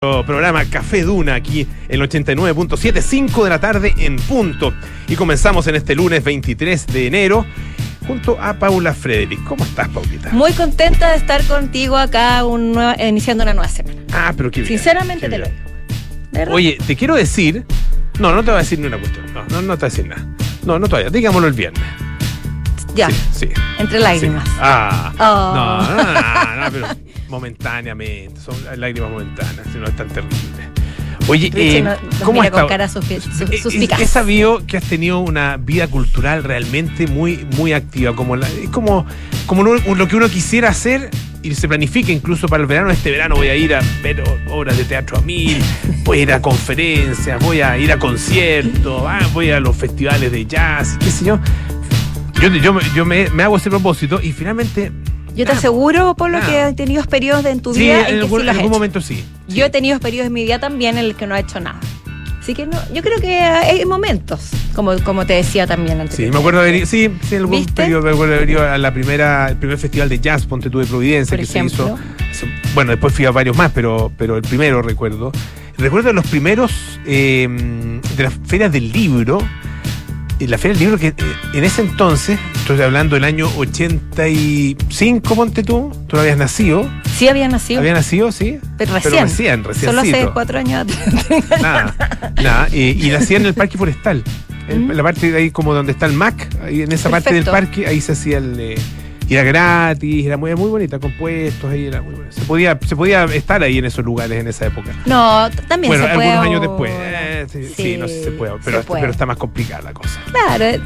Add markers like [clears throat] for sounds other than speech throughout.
programa Café Duna aquí en el 89.7, 5 de la tarde en punto. Y comenzamos en este lunes 23 de enero junto a Paula Frederick. ¿Cómo estás, Paulita? Muy contenta de estar contigo acá un iniciando una nueva semana. Ah, pero qué bien. Sinceramente qué te lo digo. Oye, te quiero decir. No, no te voy a decir ni una cuestión. No, no, no te voy a decir nada. No, no todavía. Digámoslo el viernes. Ya, Sí, sí. entre sí. lágrimas. Ah. Oh. No, no, [laughs] no, pero momentáneamente. Son lágrimas momentáneas, si no es tan terrible. Oye, eh, no- ¿cómo su- He- sabido que has tenido una vida cultural realmente muy, muy activa, como la- es como, como lo, lo que uno quisiera hacer y se planifica incluso para el verano. Este verano voy a ir a ver obras de teatro a mil, voy a ir a conferencias, voy a ir a conciertos, ah, voy a los festivales de jazz, qué sé yo. Yo, yo, me- yo me, me hago ese propósito y finalmente. Yo te nada, aseguro, Polo, nada. que has tenido periodos de- en tu Sí, vida en en que algún, sí lo has algún hecho. momento sí. Yo he tenido periodos en mi vida también en el que no he hecho nada. Así que no, yo creo que hay momentos, como, como te decía también Sí, antes. me acuerdo de sí, sí, en algún periodo me acuerdo de haber ido a la primera, el primer festival de jazz, Ponte tú de Providencia, Por que se hizo. Bueno, después fui a varios más, pero, pero el primero recuerdo. Recuerdo los primeros eh, de las ferias del libro. Y la feria del libro que eh, en ese entonces, estoy hablando del año 85, ponte tú, tú no habías nacido. Sí había nacido, ¿Había nacido, sí? pero recién. Pero recién, recién. Solo hace cuatro años atrás. [laughs] Nada, nada. y hacían en el parque forestal. En Mm. la parte de ahí como donde está el MAC, ahí en esa parte del parque, ahí se hacía el. eh, y era gratis, era muy, muy bonita, con puestos, ahí era muy bonita. Se podía, se podía estar ahí en esos lugares en esa época. No, también bueno, se puede. algunos años después. eh, sí, sí, Sí, no sé si se puede, se pero, puede. pero está más complicada la cosa. Claro, eh,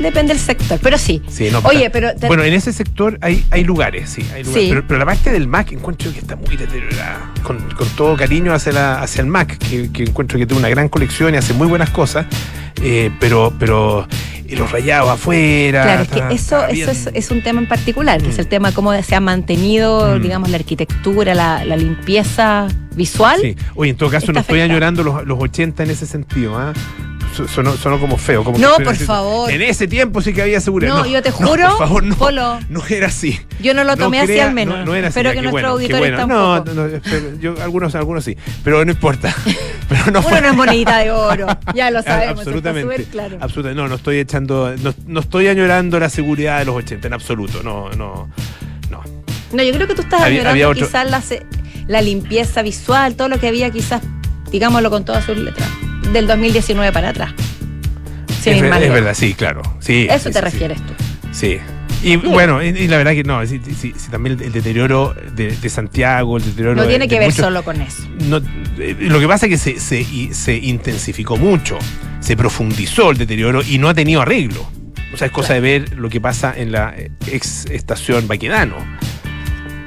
depende del sector, pero sí. Sí, no, Oye, pero te- bueno, en ese sector hay, hay lugares, sí, hay lugares. Sí. Pero, pero la parte del MAC encuentro que está muy deteriorada. Con, con todo cariño hacia, la, hacia el MAC, que, que encuentro que tiene una gran colección y hace muy buenas cosas. eh, pero, pero y los rayados afuera. Claro, es está- que eso, está eso es, es un tema en particular, que es Mm. el tema cómo se ha mantenido, Mm. digamos, la arquitectura, la, la limpieza visual. Sí. Oye, en todo caso, no estoy añorando los, los 80 en ese sentido. ¿ah? Sonó, sonó como feo. Como que No, por favor. En ese tiempo sí que había seguridad. No, yo te juro, por favor, no. Polo. No era así. Yo no lo No tomé así crea- al menos. No, no era así, Espero que qué nuestros bueno, bueno. No, tampoco. no, no, espero- yo, algunos, algunos sí. Pero no importa. [laughs] Pero no Uno fue- no es monedita de oro, ya lo sabemos. Absolutamente. Claro. absolutamente. No, no estoy echando. No, no estoy añorando la seguridad de los 80, en absoluto. No, no. No. No, yo creo que tú estás Había- añorando había quizás la, la limpieza visual, todo lo que había quizás, digámoslo con todas sus letras, del 2019 para atrás. Sin es, verdad, sí, claro. Sí, Eso sí, te sí, refieres tú. Sí. Y bueno, y, y la verdad que no, sí, sí, sí, también el, el deterioro de, de Santiago, el deterioro No tiene de que ver solo con eso. no, eh, lo que pasa es que se, se, y- se intensifico mucho, se profundizó el deterioro y no ha tenido arreglo. O sea, es cosa de ver lo que pasa en la ex estación Baquedano.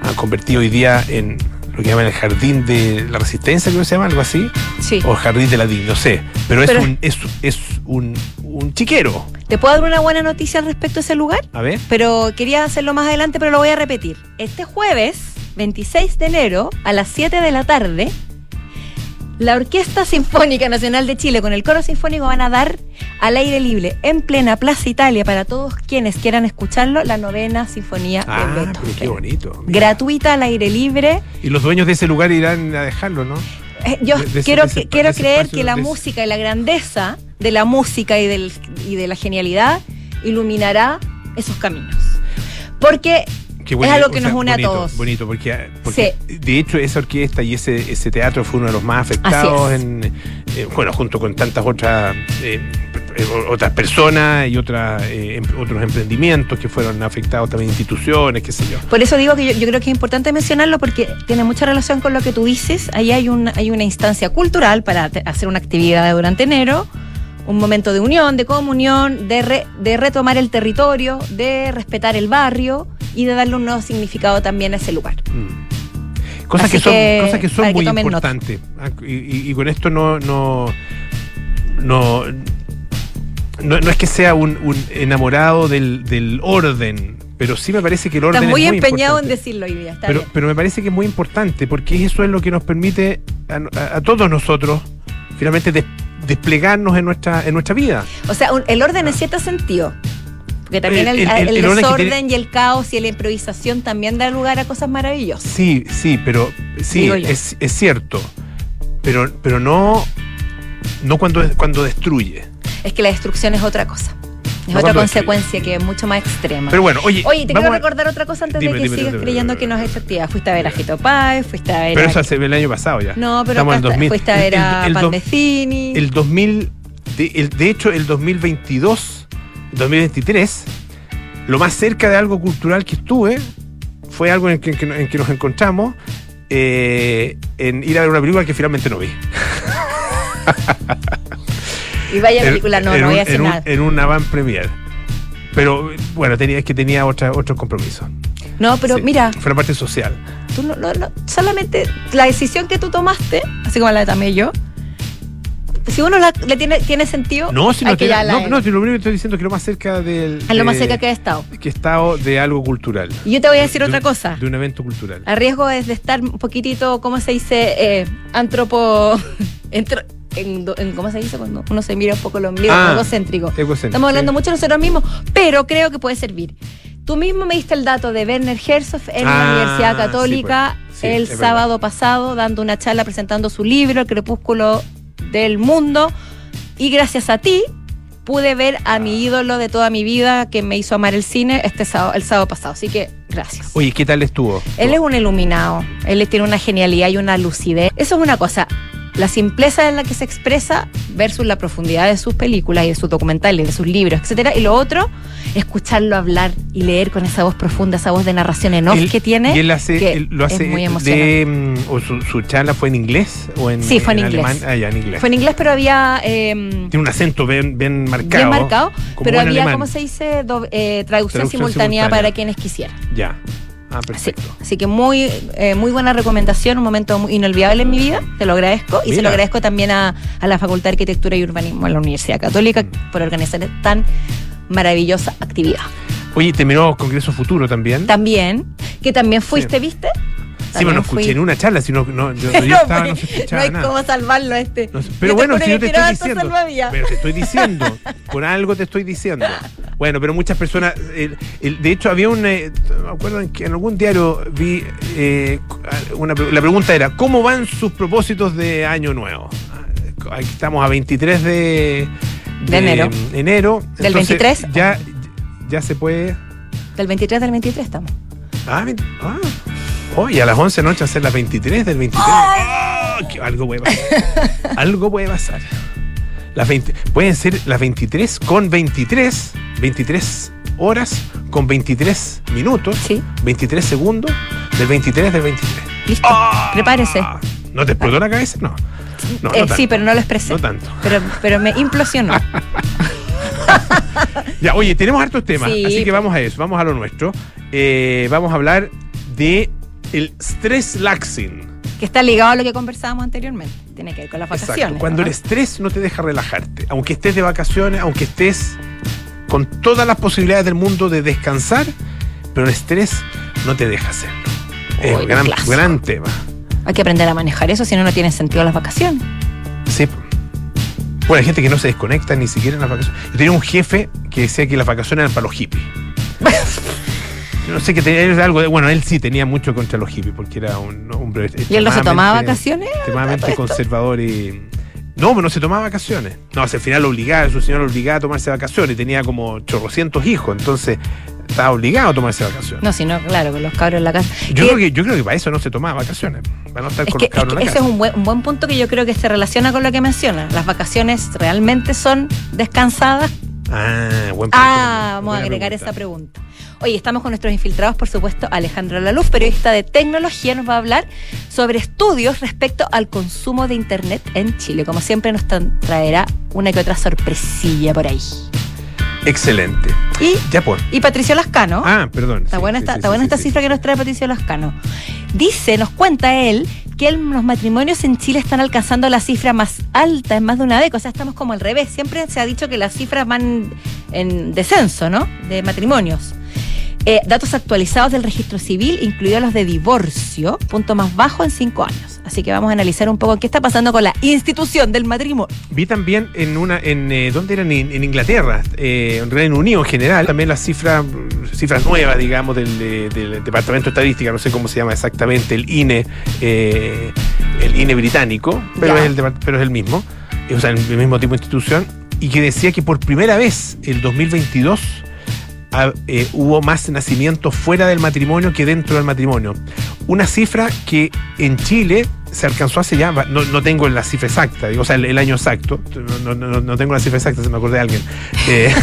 Ha convertido hoy día en lo que llaman el jardín de la resistencia, creo que se llama, algo así. Sí. O jardín de la DIN, no sé. Pero es Pero- un, es, es un, un chiquero. ¿Te puedo dar una buena noticia al respecto a ese lugar? A ver. Pero quería hacerlo más adelante, pero lo voy a repetir. Este jueves, 26 de enero, a las 7 de la tarde, la Orquesta Sinfónica Nacional de Chile con el Coro Sinfónico van a dar al aire libre, en plena Plaza Italia, para todos quienes quieran escucharlo, la novena Sinfonía de Ah, pero Beethoven. qué bonito. mira. Gratuita al aire libre. Y los dueños de ese lugar irán a dejarlo, ¿no? Eh, Yo De- de quiero, de ese- que- quiero de creer que la de música y la grandeza de la música y, del, y de la genialidad iluminará esos caminos. Porque Qué Es algo que nos une a todos. Bonito, porque, porque de hecho esa orquesta y ese, ese teatro fue uno de los más afectados, en, eh, bueno, junto con tantas otras eh, eh, otras personas y otras, eh, em- otros emprendimientos que fueron afectados, también instituciones, qué sé yo. Por eso digo que yo, yo creo que es importante mencionarlo porque tiene mucha relación con lo que tú dices. Ahí hay una, hay una instancia cultural para hacer una actividad durante enero, un momento de unión, de comunión, de, re- de retomar el territorio, de respetar el barrio y de darle un nuevo significado también a ese lugar. Mm. Cosas que son, que, cosas que son que muy importantes. Ah, Y, y- y con esto no, no, no, no, no es que sea un, un enamorado del, del orden, pero sí me parece que el orden Estás muy es muy empeñado en decirlo hoy día. Está Pero, bien. pero me parece que es muy importante porque eso es lo que nos permite a, a- a todos nosotros finalmente des- desplegarnos en nuestra, en nuestra vida. O sea, un- el orden en cierto sentido Porque también el, El- el- desorden tiene- y el caos y la improvisación también da lugar a cosas maravillosas. Sí, sí, pero sí, es, es cierto. Pero, pero no, no cuando, cuando destruye. Es que la destrucción es otra cosa. Es No otra consecuencia que es mucho más extrema. Pero bueno, oye. Oye, te quiero a- recordar otra cosa antes Dime, de que dime, sigas dime, creyendo que no has hecho actividad. Fuiste a ver a Jito Páez, fuiste a ver Pero a... eso hace el año pasado ya. No, pero Estamos acá en está- 2000. fuiste a ver a El- el- el. El 2000, de, el- de hecho, el 2022, 2023, lo más cerca de algo cultural que estuve fue algo en que, en que- en que nos encontramos eh, en ir a ver una película que finalmente no vi. [laughs] Y vaya película, no, en no voy un- a hacer en un- nada. en una van premier. Pero bueno, tenía, es que tenía otra, otros compromisos. No, pero Sí, mira, Fue la parte social. tú no, no- no- solamente la decisión que tú tomaste, así como la tomé yo, si uno la- le tiene, tiene sentido, No, si no, que tiene- ya la- no, no, si lo primero que estoy diciendo es que lo más cerca del. a lo más de- cerca que ha estado. que he estado de algo cultural. Y yo te voy a decir De otra cosa. De un evento cultural. A riesgo es de estar un poquitito, ¿cómo se dice? Eh, antropo. [laughs] entro- en, en- ¿Cómo se dice cuando uno se mira un poco el ombligo? Ah, egocéntrico. Egocéntrico, Estamos hablando sí. mucho de nosotros mismos, pero creo que puede servir. Tú mismo me diste el dato de Werner Herzog en Ah, la Universidad sí, Católica pues. Sí, el verdad. sábado pasado, dando una charla presentando su libro, El Crepúsculo del Mundo. Y gracias a ti pude ver a mi ídolo de toda mi vida que me hizo amar el cine este sábado, el sábado pasado. Así que gracias. Oye, ¿qué tal estuvo? Él es un iluminado, él tiene una genialidad y una lucidez. Eso es una cosa, la simpleza en la que se expresa versus la profundidad de sus películas y de sus documentales, de sus libros, etcétera. Y lo otro, escucharlo hablar y leer con esa voz profunda, esa voz de narración en off Él- que tiene. Y él hace, que él lo es hace muy emocionante. de. mm, o su, su charla fue en inglés o en, Sí, fue en inglés. alemán. Ah, ya, en inglés. Fue en inglés, pero había eh, Tiene un acento bien, bien marcado. bien marcado, como pero había. ¿cómo se dice? Do- eh, traducción, Traducción simultánea, simultánea. para quienes quisieran. Ya. Ah, perfecto. así que muy, eh, muy buena recomendación, un momento muy inolvidable en mi vida, te lo agradezco. Y se lo agradezco también a, a la Facultad de Arquitectura y Urbanismo de la Universidad Católica Mm. por organizar tan maravillosa actividad. Oye, terminó Congreso Futuro también. También, que también fuiste, ¿viste? Sí, bueno, no escuché en una charla, sino no, yo, [laughs] yo Pero, estaba, no se no escuchaba hay nada. cómo salvarlo este. No Yo pero bueno, si yo te estoy diciendo. Pero te estoy diciendo. [laughs] por algo te estoy diciendo. Bueno, pero muchas personas. de hecho, había un. eh, me acuerdo en que en algún diario vi. eh, una, la pregunta era: ¿Cómo van sus propósitos de Año Nuevo? Ah, Aquí estamos a 23 de. De enero. enero. ¿Del Entonces, 23? Ya, ya se puede. Del 23 del 23 estamos. Ah, ah. Hoy a las 11 de la noche hacer las 23 del 23. Ah, que algo puede pasar. [laughs] algo puede pasar. Las 20, pueden ser las 23 con 23, 23 horas con 23 minutos, Sí. 23 segundos del 23 del 23. Listo. Prepárese. Ah, ¿No te explotó la cabeza? No. No, Eh, no sí, pero no lo expresé. No tanto. Pero, pero me implosionó. [laughs] Ya, oye, tenemos hartos temas, Sí, así que pues. vamos a eso, vamos a lo nuestro. Eh, vamos a hablar de el stress laxing. que está ligado a lo que conversábamos anteriormente. Tiene que ver con las vacaciones. Exacto. Cuando ¿no? el estrés no te deja relajarte, aunque estés de vacaciones, aunque estés con todas las posibilidades del mundo de descansar, pero el estrés no te deja hacerlo. Es un gran, gran tema. Hay que aprender a manejar eso, si no, no tiene sentido las vacaciones. Sí. Bueno, hay gente que no se desconecta ni siquiera en las vacaciones. Yo tenía un jefe que decía que las vacaciones eran para los hippies. [laughs] No sé que tenía algo de. Bueno, él sí tenía mucho contra los hippies porque era un hombre. ¿Y él no se tomaba vacaciones? Extremadamente conservador y. No, pero no se tomaba vacaciones. No, al final lo obligaba, su señor lo obligaba a tomarse vacaciones tenía como chorrocientos hijos, entonces estaba obligado a tomarse vacaciones. No, si no, claro, con los cabros en la casa. Yo, creo que, yo creo que para eso no se tomaba vacaciones, para no estar es con que, los cabros es que en la ese casa. es un buen, un buen punto que yo creo que se relaciona con lo que menciona. Las vacaciones realmente son descansadas. Ah, buen punto. Ah, vamos a agregar pregunta. esa pregunta. Oye, estamos con nuestros infiltrados, por supuesto, Alejandro Laluz, periodista de tecnología, nos va a hablar sobre estudios respecto al consumo de Internet en Chile. Como siempre, nos tra- traerá una que otra sorpresilla por ahí. Excelente. Y, Ya pues. y Patricio Lascano. Ah, perdón. Está sí, buena sí, esta, sí, está sí, buena esta cifra que nos trae Patricio Lascano. Dice, nos cuenta él, que el- los matrimonios en Chile están alcanzando la cifra más alta en más de una década. O sea, estamos como al revés. Siempre se ha dicho que las cifras van en descenso, ¿no? De matrimonios. Eh, datos actualizados del registro civil, incluidos los de divorcio, punto más bajo en cinco años. Así que vamos a analizar un poco qué está pasando con la institución del matrimonio. Vi también en una, en eh, ¿dónde eran? En, en Inglaterra, eh, en Reino Unido en general, también las cifras, cifras nuevas, digamos, del, de- del Departamento de Estadística, no sé cómo se llama exactamente, el INE, el INE británico, pero Ya. es, el, pero es el mismo, o sea, el mismo tipo de institución, y que decía que por primera vez el 2022 eh, hubo más nacimientos fuera del matrimonio que dentro del matrimonio. Una cifra que en Chile se alcanzó hace ya, no, no tengo la cifra exacta, digo, o sea, el, el año exacto, no, no- no- no tengo la cifra exacta, se me acordé de alguien. Eh,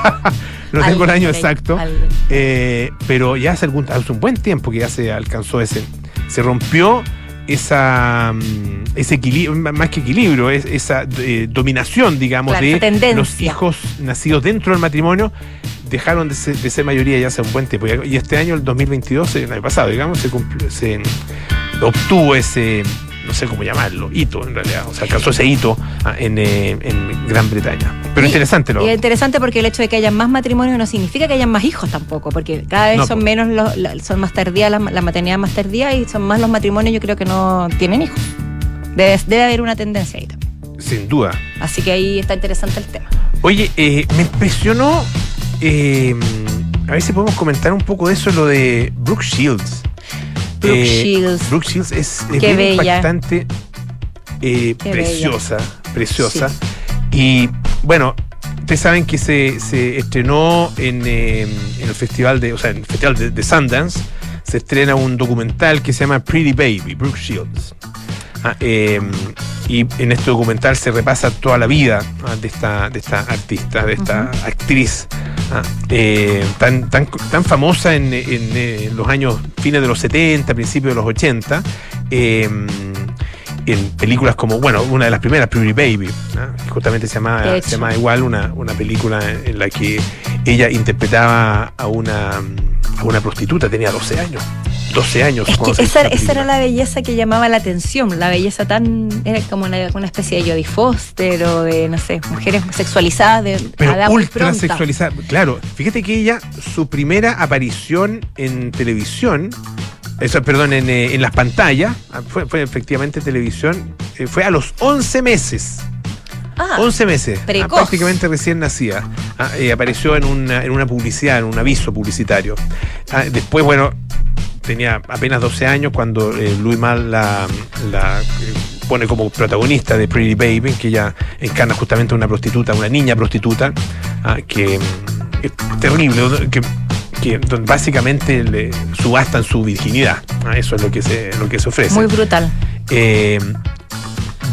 [laughs] no tengo el año exacto, eh, pero ya hace, algún, hace un buen tiempo que ya se alcanzó ese. Se rompió esa mm, ese equilibrio, más que equilibrio, es, esa eh, dominación, digamos, Claro, de los hijos nacidos dentro del matrimonio dejaron de ser, de ser mayoría ya hace un buen tiempo. Y este año, el 2022, el año pasado, digamos, se, cumplió- se obtuvo ese, no sé cómo llamarlo, hito en realidad. O sea, alcanzó ese hito ah, en, eh, en Gran Bretaña. Pero Y- interesante lo Y es interesante porque el hecho de que haya más matrimonios no significa que hayan más hijos tampoco, porque cada vez No, son menos los, la- son más tardías la, la maternidad más tardía y son más los matrimonios yo creo que no tienen hijos. Debe, debe haber una tendencia ahí también. sin duda. Así que ahí está interesante el tema. Oye, eh, me impresionó. Eh, a ver si podemos comentar un poco de eso, lo de Brooke Shields. Brooke Eh, Shields. Brooke Shields es, es bien impactante, eh, preciosa, preciosa. Y bueno, ustedes saben que se, se estrenó en, eh, en el festival de, o sea, en el festival de, de Sundance, se estrena un documental que se llama Pretty Baby, Brooke Shields. Ah, eh, y en este documental se repasa toda la vida ah, de, esta, de esta artista, de esta actriz ah, eh, tan, tan, tan famosa en, en, eh, los años fines de los 70, principios de los 80. eh, en películas como, bueno, una de las primeras, Pretty Baby, justamente se llama, De hecho. se llama igual, una, una película en la que ella interpretaba a una, a una prostituta, tenía 12 años. 12 años. Es que esa, esa era la belleza que llamaba la atención, la belleza tan, era como una, una especie de Jodie Foster o de, no sé, mujeres sexualizadas de Pero a ultra sexualizada. Claro, fíjate que ella, su primera aparición en televisión, eso, perdón, en, eh, en las pantallas, ah, fue, fue efectivamente televisión, eh, fue a los 11 meses. Ah, 11 meses, ah, prácticamente recién nacida. Ah, eh, apareció en una, en una publicidad, en un aviso publicitario. Después, bueno, tenía apenas 12 años cuando eh, Louis Mal la, la, eh, pone como protagonista de Pretty Baby, que ella encarna justamente a una prostituta, una niña prostituta, que mm, es terrible, que, que básicamente le subastan su virginidad. Ah, eso es lo que se, lo que se ofrece. muy brutal. Eh,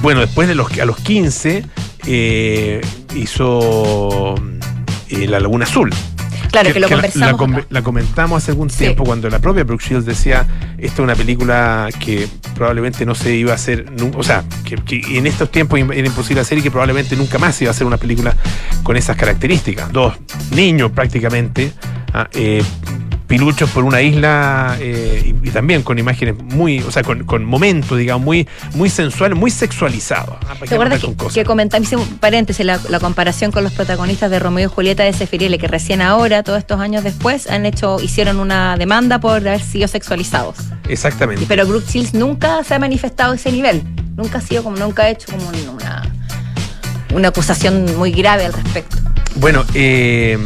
bueno, después de los, a los 15 eh, hizo eh, La Laguna Azul. Claro, que, lo conversamos. La, comentamos hace algún Sí. tiempo cuando la propia Brooke Shields decía, esta es una película que probablemente no se iba a hacer, o sea, que, que en estos tiempos era imposible hacer y que probablemente nunca más iba a hacer una película con esas características. Dos niños prácticamente, ah, eh, piluchos por una isla eh, y, y también con imágenes muy, o sea, con, con momentos, digamos, muy, muy sensuales, muy sexualizados. ah, ¿Te acuerdas que, que comentamos, hice un paréntesis, la, la comparación con los protagonistas de Romeo y Julieta de Sefiriele, que recién ahora, todos estos años después, han hecho, hicieron una demanda por haber sido sexualizados. Exactamente. Pero Brooke Shields nunca se ha manifestado a ese nivel. Nunca ha sido como, nunca ha hecho como una, una acusación muy grave al respecto. Bueno, eh,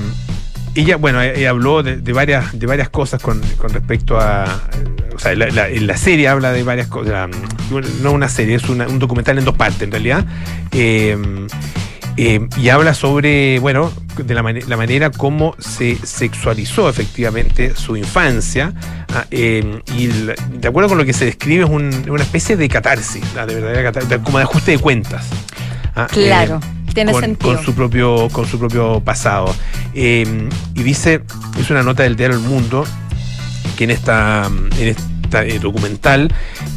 ella, bueno, ella habló de, de varias, de varias cosas con, con respecto a. O sea, la, la- serie habla de varias cosas. No una serie, es una- un documental en dos partes en realidad. Eh, eh, y habla sobre, bueno, de la, mane- la manera como se sexualizó efectivamente su infancia. ah, eh, y de acuerdo con lo que se describe, es un- una especie de catarsis, la de verdadera catarsis, como de ajuste de cuentas. ah, Claro, tiene con, sentido. con su propio con su propio pasado Eh, y dice es una nota del diario El Mundo que en esta en esta eh, documental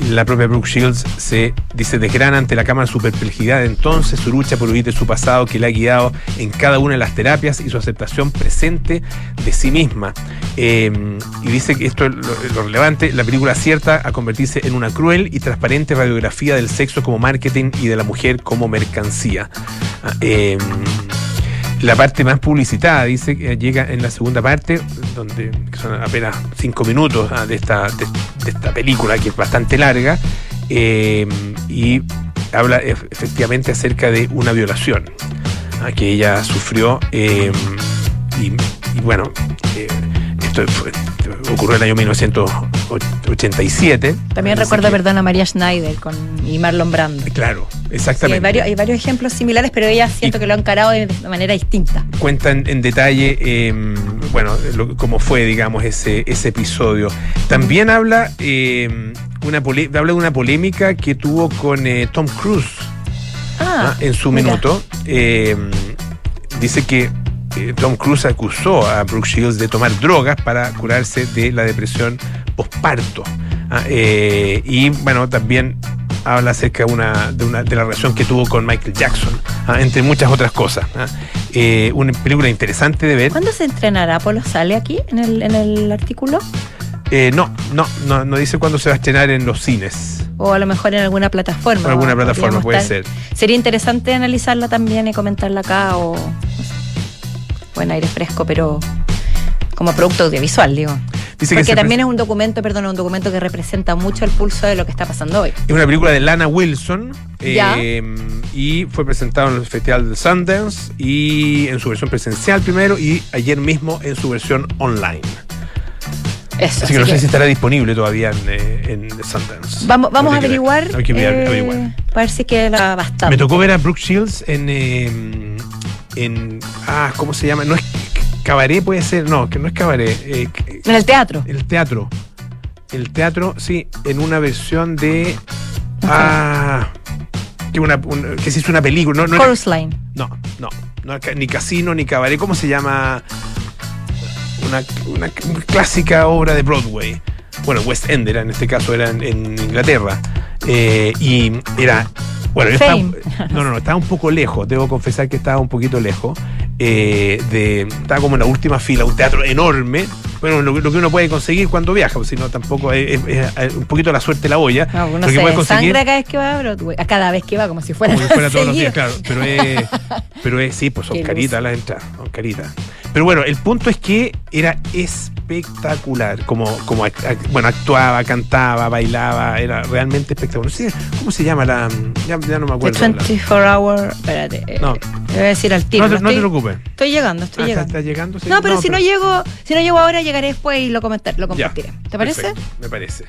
la propia Brooke Shields se dice desgrana ante la cámara su perplejidad entonces su lucha por huir de su pasado que le ha guiado en cada una de las terapias y su aceptación presente de sí misma. Eh, y dice que esto es lo, relevante la película acierta a convertirse en una cruel y transparente radiografía del sexo como marketing y de la mujer como mercancía. Ah, eh, la parte más publicitada, dice que llega en la segunda parte, donde son apenas cinco minutos ah, de, esta, de, esta película, que es bastante larga, eh, y habla efectivamente acerca de una violación ah, que ella sufrió. Eh, y, bueno, eh, esto ocurrió en el año 1987. También recuerdo, perdón, a María Schneider con, y Marlon Brando. Claro, exactamente. hay, varios, ejemplos similares, pero ella siento que lo han encarado de, manera distinta. Cuentan en detalle, em, bueno, cómo fue, digamos, ese, ese episodio. También habla, em, una habla de una polémica que tuvo con eh, Tom Cruise ah, en su minuto. Em, dice que eh, Tom Cruise acusó a Brooke Shields de tomar drogas para curarse de la depresión posparto. Ah, eh, y bueno, también habla acerca de, una, de, la relación que tuvo con Michael Jackson, ah, entre muchas otras cosas. Ah. Eh, una película interesante de ver. ¿Cuándo se entrenará? ¿Apolo sale aquí en el, en el artículo? no, no, no, no dice cuándo se va a estrenar en los cines. O a lo mejor en alguna plataforma. En alguna plataforma puede ser. Sería interesante analizarla también y comentarla acá o buen aire fresco, pero como producto audiovisual, digo. Porque también es un documento, perdón, un documento que representa mucho el pulso de lo que está pasando hoy. Es una película de Lana Wilson eh, y fue presentado en el Festival de Sundance y en su versión presencial primero y ayer mismo en su versión online. Eso, así que no sé si estará disponible todavía en, eh, Sundance. Vamos, vamos a averiguar. Hay que eh, averiguar. Si queda bastante. Me tocó ver a Brooke Shields en en. Ah, ¿cómo se llama? No es cabaret, puede ser. No, que no es cabaret. Eh, en el teatro. El teatro. El teatro, sí, en una versión de. Ah. Que, una, que se hizo una película. No, no Line. No, no, no. Ni casino ni cabaret. ¿Cómo se llama? Una, una, clásica obra de Broadway. Bueno, West End era, en este caso era en, Inglaterra. Eh, y era bueno, estaba, no, no, no, estaba un poco lejos, debo confesar que estaba un poquito lejos. Eh, de, estaba como en la última fila, un teatro enorme. Bueno, lo, que uno puede conseguir cuando viaja, pues, si no tampoco es, un poquito la suerte la olla. No, uno se puede conseguir, cada vez que va a Broadway, a cada vez que va, como si fuera, como si fuera todos los días, claro. Pero es, [laughs] pero es sí, pues son caritas las entradas, son caritas. Pero bueno, el punto es que era espectacular. Como, como bueno, actuaba, cantaba, bailaba, era realmente espectacular. ¿Cómo se llama la.? Ya, no me acuerdo. The 24 Hour. Espérate. Eh, no. voy a decir al tiro. No, te, preocupes. Estoy llegando, estoy ah, llegando. ¿Estás llegando? No, pero si no llego, si no llego ahora, llegaré después y lo, comentar, lo compartiré. ¿Te parece? me parece.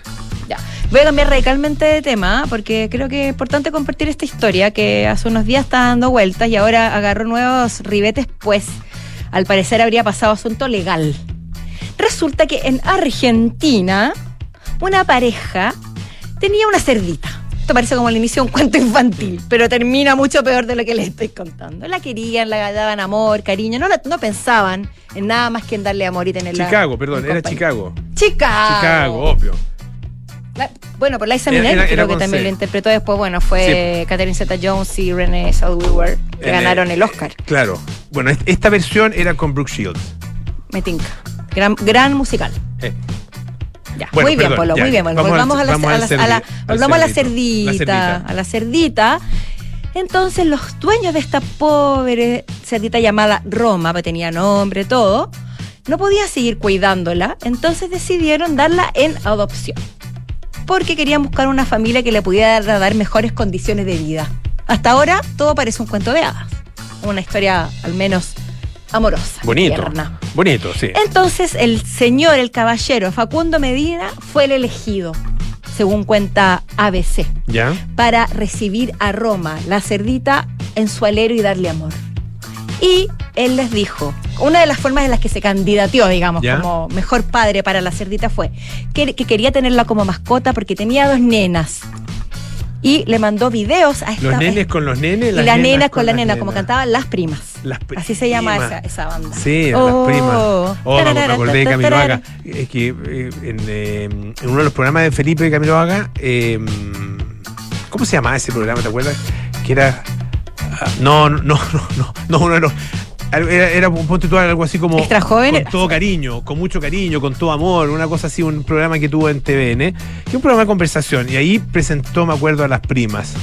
Ya. Voy a cambiar radicalmente de tema porque creo que es importante compartir esta historia que hace unos días está dando vueltas y ahora agarró nuevos ribetes, pues al parecer habría pasado asunto legal. Resulta que en Argentina una pareja tenía una cerdita. Esto parece como el inicio de un cuento infantil, pero termina mucho peor de lo que les estoy contando. La querían, la daban amor, cariño, no, no pensaban en nada más que en darle amor y tenerla. Chicago, perdón, era Chicago. Chicago. Chicago, obvio. bueno, por Liza Minnelli creo que también lo interpretó después. Bueno, fue Catherine Zeta-Jones y Renee Zellweger que ganaron el Oscar. Claro. Bueno, esta versión era con Brooke Shields. Me tinca. Gran, gran musical. Eh. Ya, muy bien, Polo, muy bien. volvamos a la, volvamos a la cerdita, a la cerdita. Entonces los dueños de esta pobre cerdita llamada Roma, que tenía nombre, todo, no podía seguir cuidándola, entonces decidieron darla en adopción. Porque querían buscar una familia que le pudiera dar mejores condiciones de vida. Hasta ahora todo parece un cuento de hadas. Una historia al menos amorosa. Bonito. Bonito, sí. Entonces el señor, el caballero Facundo Medina fue el elegido, según cuenta ABC, ¿Ya? para recibir a Roma, la cerdita, en su alero y darle amor. Y él les dijo, una de las formas en las que se candidateó, digamos, como mejor padre para la cerdita fue que, quería tenerla como mascota porque tenía dos nenas y le mandó videos a esta. Los nenes con los nenes, las y las nenas, con, las nenas, como cantaban las primas. Así se llama esa, esa, banda. Sí, las oh. primas. Oh, me acordé de Camilo Haga. Es que eh, eh, en, uno de los programas de Felipe de Camilo Haga, em, ¿cómo se llamaba ese programa? ¿Te acuerdas? Que era. Ah, no, no, no, no, no, uno de los era, era un punto algo así como Extra joven. con todo cariño, con mucho cariño, con todo amor, una cosa así, un programa que tuvo en TVN, que un programa de conversación, y ahí presentó, me acuerdo, a las primas.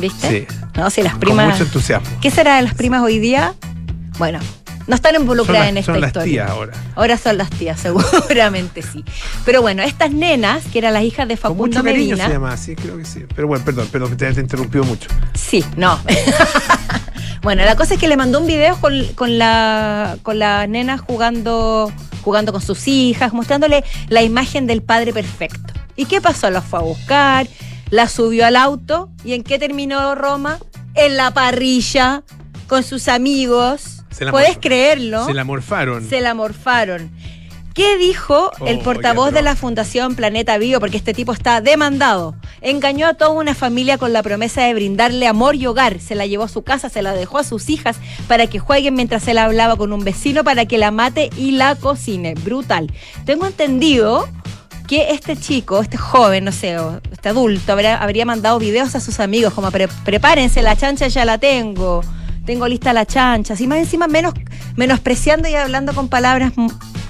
¿Viste? Sí. No, si las primas. Con mucho entusiasmo. ¿Qué será de las primas hoy día? Bueno, no están involucradas Son las- en esta son las historia. tías ahora. Ahora son las tías, [laughs] seguramente sí. Pero bueno, estas nenas, que eran las hijas de Con Facundo mucho cariño Medina. se llama así, creo que sí. Pero bueno, perdón, perdón, que te he interrumpido mucho. Sí, no. [laughs] bueno, la cosa es que le mandó un video con, con la con la nena jugando jugando con sus hijas, mostrándole la imagen del padre perfecto. ¿Y qué pasó? La fue a buscar, la subió al auto y ¿en qué terminó Roma? En la parrilla con sus amigos. Se la ¿Puedes creerlo? Se la morfaron. Se la morfaron. ¿Qué dijo Oh, el portavoz qué de la. Fundación Planeta Bio? Porque este tipo está demandado. Engañó a toda una familia con la promesa de brindarle amor y hogar. Se la llevó a su casa, se la dejó a sus hijas para que jueguen mientras él hablaba con un vecino para que la mate y la cocine. Brutal. Tengo entendido que este chico, este joven, no sé, este adulto, habría, habría mandado videos a sus amigos como "Pre- prepárense, la chancha ya la tengo, tengo lista la chancha, así más encima menos, menospreciando y hablando con palabras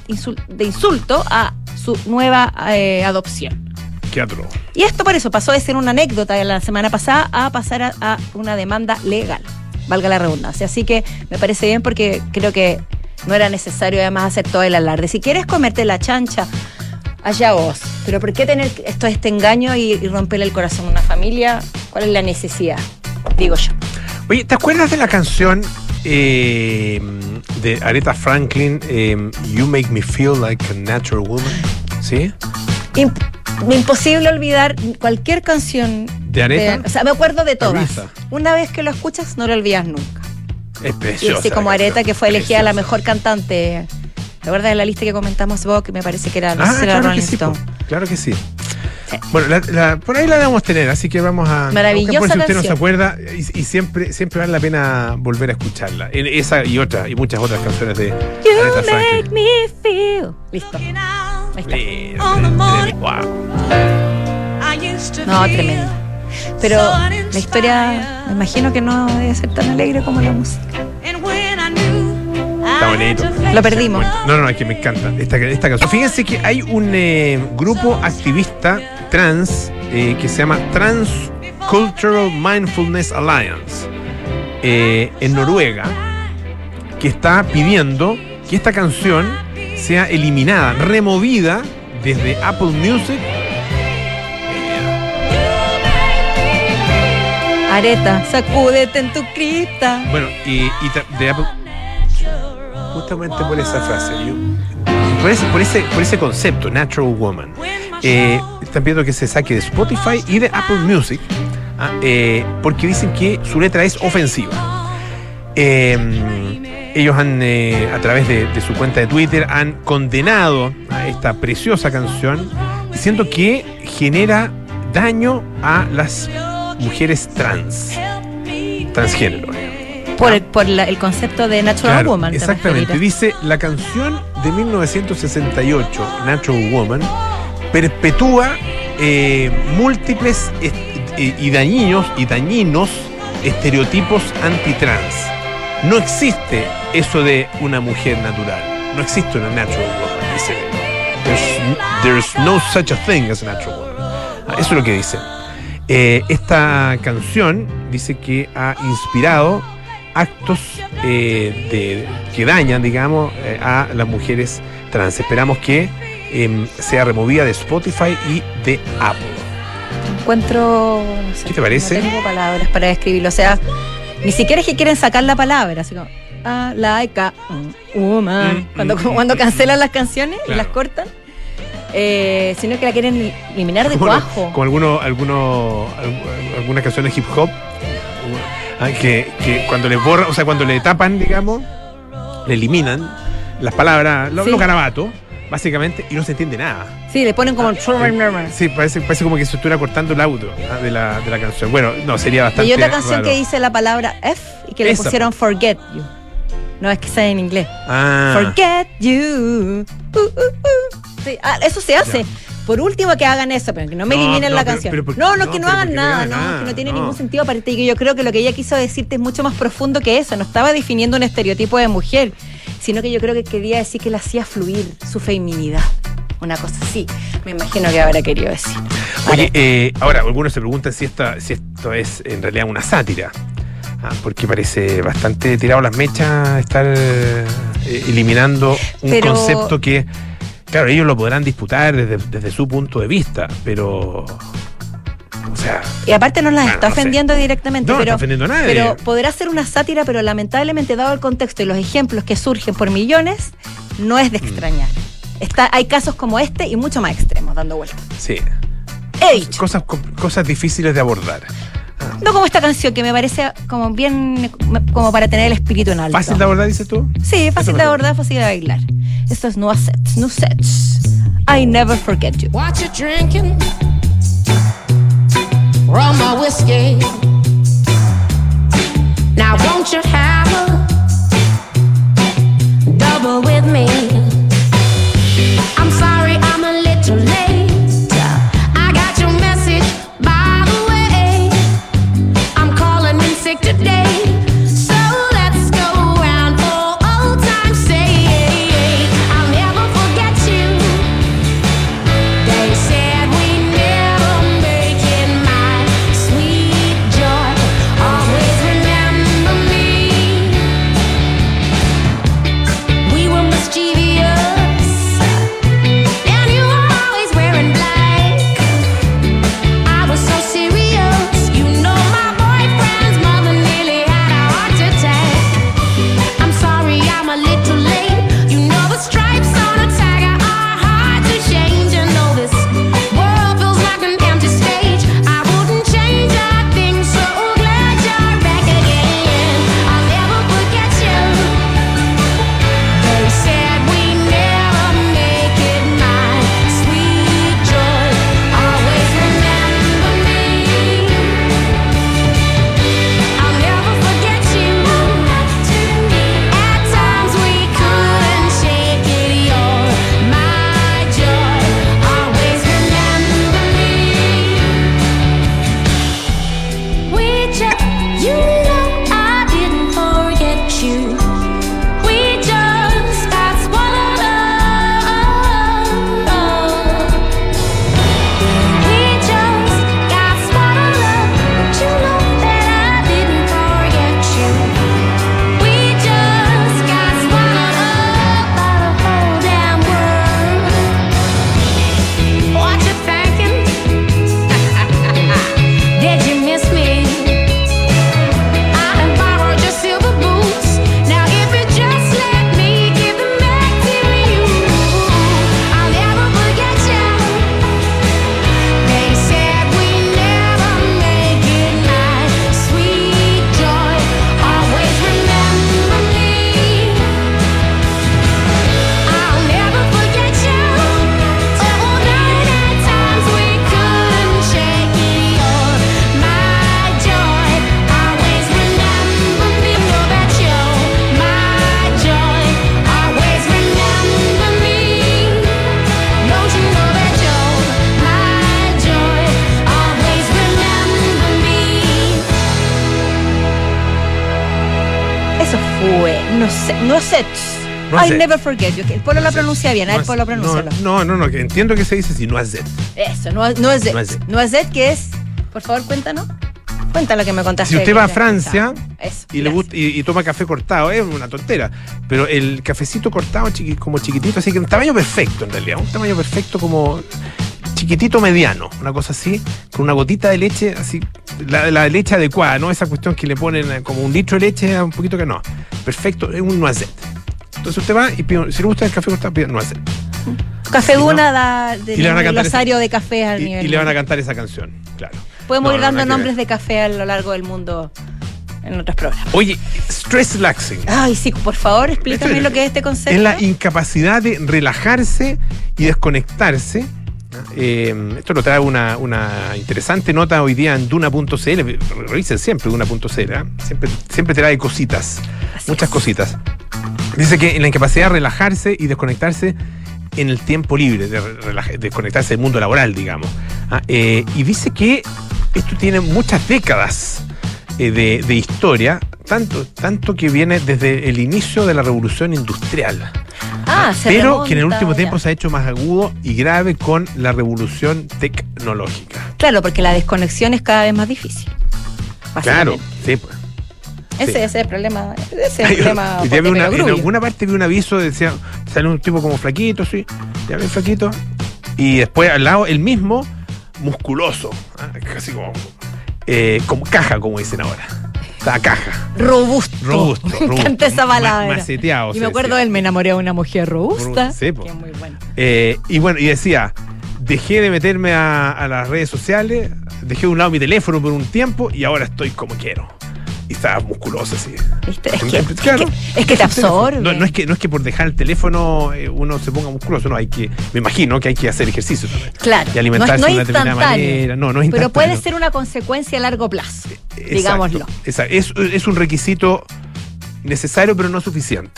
insul- de insulto a su nueva eh, adopción. Qué atroz. Y esto por eso pasó de ser una anécdota de la semana pasada a pasar a, a una demanda legal, valga la redundancia. Así que me parece bien porque creo que no era necesario además hacer todo el alarde. Si quieres comerte la chancha, allá vos. Pero ¿por qué tener esto este engaño y, y romperle el corazón a una familia? ¿Cuál es la necesidad? Digo yo. Oye, ¿te acuerdas de la canción eh, de Aretha Franklin, eh, You Make Me Feel Like a Natural Woman? ¿Sí? Imp- imposible olvidar cualquier canción. ¿De Aretha? o sea, me acuerdo de todas. Aretha. Una vez que lo escuchas, no lo olvidas nunca. Es Y preciosa. así como la canción, que fue elegida la mejor cantante. ¿Te acuerdas de la lista que comentamos vos? Que me parece que era, no Ah, sé claro que Rolling sí, po. Stone. claro que sí. Sí. Bueno, la- la- por ahí la debemos tener, así que vamos a. Maravillosa por si usted no se acuerda y, y siempre, siempre vale la pena volver a escucharla. En esa y otras, y muchas otras canciones de You Aretha make me feel. Listo. Ahí está. Mira, mira, wow. No, tremenda. Pero la historia, me imagino que no debe ser tan alegre como la música. Está bonito. Lo perdimos. No, no, es que me encanta esta, esta canción. Fíjense que hay un eh, grupo activista trans eh, que se llama Trans Cultural Mindfulness Alliance eh, en Noruega que está pidiendo que esta canción sea eliminada, removida desde Apple Music. Areta, sacúdete en tu cripta. Bueno, y, y de Apple. Justamente por esa frase, por, ese, por, ese, concepto, Natural Woman. Eh, están pidiendo que se saque de Spotify y de Apple Music ah, eh, porque dicen que su letra es ofensiva. Eh, ellos han, a través de, de su cuenta de Twitter, han condenado a esta preciosa canción diciendo que genera daño a las mujeres trans, transgénero. Por, el, por la- el concepto de Natural Claro, Woman. te Exactamente. Dice, la canción de 1968, Natural Woman, perpetúa eh, múltiples eh, y dañinos y dañinos estereotipos antitrans. No existe eso de una mujer natural. No existe una natural woman, dice. There's, there's no such a thing as a natural woman. Ah, Eso es lo que dice. Eh, esta canción dice que ha inspirado actos eh, de, que dañan, digamos, eh, a las mujeres trans. Esperamos que em, sea removida de Spotify y de Apple. Encuentro. no sé, ¿Qué te parece? No tengo palabras para describirlo. O sea, ni siquiera es que quieren sacar la palabra. Así como. Ah, like a woman. Mm, cuando, mm, cuando mm, cancelan las canciones y las cortan. Eh, sino que la quieren eliminar de Como, cuajo. como algunos, algunos, al- algunas canciones hip hop, ah, que, que cuando le borran, o sea, cuando le tapan, digamos, le eliminan las palabras, los, Sí. los garabatos, básicamente, y no se entiende nada. Sí, le ponen como. Sí, parece, parece como que se estuviera cortando el audio ah, de, la, de la canción. Bueno, no, sería bastante. Y otra canción raro. que dice la palabra F y que le Esa, pusieron Forget You. No es que sea en inglés. Ah, Forget You. Uh, uh, uh. Sí, ah, eso se hace. Por último que hagan eso, pero que no me No, eliminen no, la pero- canción. pero ¿por- no, no, que no hagan ¿por qué no nada, no, que no tiene ningún sentido aparte que yo creo que lo que ella quiso decirte es mucho más profundo que eso. No estaba definiendo un estereotipo de mujer, sino que yo creo que quería decir que la hacía fluir su feminidad. Una cosa así. Me imagino que habrá querido decir. Oye, eh, ahora algunos se preguntan si, esta, si esto es en realidad una sátira. Ah, porque parece bastante tirado las mechas estar eh, eliminando un Pero- concepto que, claro, ellos lo podrán disputar desde, desde su punto de vista, pero. O sea, Y aparte no las Bueno, está no sé. ofendiendo directamente, no pero, está ofendiendo a nadie. pero podrá ser una sátira, pero lamentablemente dado el contexto y los ejemplos que surgen por millones, no es de Mm. extrañar. Está, hay casos como este y mucho más extremos dando vueltas. sí. He dicho. Cosas, cosas difíciles de abordar. No como esta canción que me parece como bien como para tener el espíritu en alto. ¿Fácil de abordar, dices tú? Sí, fácil de abordar, fácil de bailar. Esto es No Sets, No Sets. I never forget you. What you drinking? Rum or whiskey? Now won't you have a double with me? No sé, No. No I never forget you. El pueblo la pronuncia bien, No pueblo es- pronúncialo. No, no, no, que entiendo que se dice si no es Z. Eso, no, no es No es. No Zet, que es. Por favor, cuéntanos. Cuenta lo que me contaste. Si usted va a Francia. Eso, y, le gracias. gusta, y, y toma café cortado, es una tontera. Pero el cafecito cortado, chiqui- como chiquitito, así que un tamaño perfecto en realidad. Un tamaño perfecto como chiquitito mediano, una cosa así, con una gotita de leche, así, la, la leche adecuada, no esa cuestión que le ponen como un litro de leche un poquito que no. Perfecto, es un noisette. Entonces usted va y pide, si le gusta el café cortado, pide noisette. Café Y no- Duna da de un cantar glosario de café al Y, nivel. y le van a cantar esa canción, claro. Podemos No, ir dando nombres de café a lo largo del mundo en otros programas. Oye, stress relaxing. Ay, sí, por favor, explícame es- lo que es este concepto. Es la incapacidad de relajarse y desconectarse. Eh, esto lo trae una, una interesante nota hoy día en Duna.cl. Revisen siempre Duna.cl. ¿eh? Siempre, siempre trae cositas, Así muchas es. cositas. Dice que la incapacidad de relajarse y desconectarse en el tiempo libre, de desconectarse del mundo laboral, digamos. Ah, eh, y dice que esto tiene muchas décadas eh, de, de historia, tanto, tanto que viene desde el inicio de la revolución industrial. Ah, se pero que en el último ya. tiempo se ha hecho más agudo y grave con la revolución tecnológica. Claro, porque la desconexión es cada vez más difícil. Claro, sí. pues. Ese, Sí. ese es el problema. Ese es el [laughs] problema. vi de una- en alguna parte vi un aviso, decía, sale un tipo como flaquito, sí, ya bien flaquito. Y después al lado el mismo, musculoso, ah, casi como, eh, como caja, como dicen ahora. Estaba caja. Robusto. Robusto, Me robusto. encanta esa Ma- palabra. maceteado, Y me acuerdo de él, me enamoré de una mujer robusta. Sí, que es muy bueno. Eh, y bueno, y decía, dejé de meterme a, a las redes sociales, dejé de un lado mi teléfono por un tiempo y ahora estoy como quiero. Y estaba musculoso así. ¿Viste? Es que, es Claro. que- es que te absorbe. No, no es que, no es que por dejar el teléfono eh, uno se ponga musculoso, no, hay que, me imagino que hay que hacer ejercicio también. Claro, Y alimentarse no es, de no una determinada manera. No, no es Pero puede ser una consecuencia a largo plazo, Exacto, digámoslo. exacto. Es, es un requisito necesario, pero no suficiente.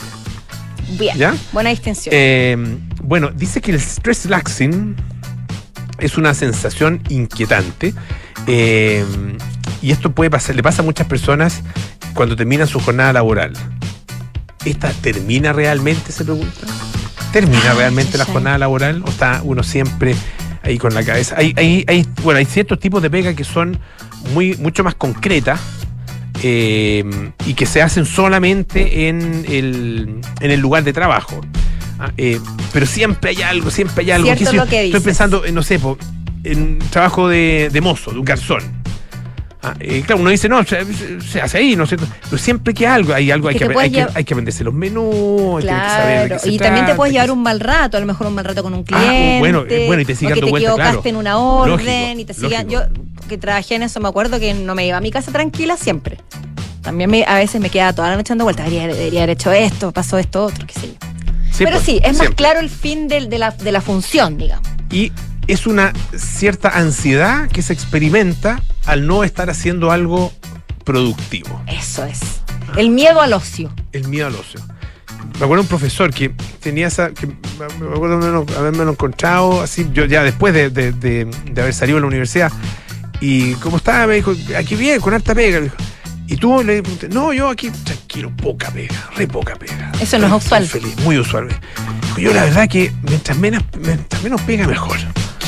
Bien, ¿Ya? buena distinción. Eh, bueno, dice que el stress laxing es una sensación inquietante. eh, y esto puede pasar, le pasa a muchas personas cuando terminan su jornada laboral. ¿Esta termina realmente? Se pregunta. ¿Termina realmente la jornada laboral? ¿O está uno siempre ahí con la cabeza? Hay, hay, hay- bueno, hay ciertos tipos de pega que son muy, mucho más concretas eh, y que se hacen solamente en el, en el lugar de trabajo. Ah, eh, pero siempre hay algo, siempre hay algo. Cierto Qué sé yo, lo que Estoy pensando, en, no sé, po, en trabajo de, de mozo, de un garzón. Ah, eh, claro, uno dice, no, se, se hace ahí, ¿no es cierto? Pero siempre que algo, hay algo, hay Que hay, que, hay que aprenderse los menús, hay que saber de qué se y también te puedes llevar un mal rato, a lo mejor un mal rato con un Ah, cliente. bueno, eh, bueno, y te dando equivocaste claro. en una orden Lógico, y te sigan. Yo que trabajé en eso me acuerdo que no me iba a mi casa tranquila siempre. También me- a veces me quedaba toda la noche dando vueltas. Debería, debería haber hecho esto, pasó esto, otro, qué sé yo. Sí, Pero pues, sí, es más claro el fin del- de, la, de la función, digamos. Y es una cierta ansiedad que se experimenta al no estar haciendo algo productivo. Eso es. El miedo al ocio. El miedo al ocio. Me acuerdo un profesor que tenía esa. Que me acuerdo haberme- encontrado así, yo ya después de, de- de- de haber salido de la universidad. Y como estaba, me dijo, aquí bien, con harta pega. Y tú le pregunté, no, yo aquí tranquilo, poca pega, re poca pega. Eso no es usual. Feliz, muy usual. Yo la verdad que mientras menos, mientras menos pega, mejor.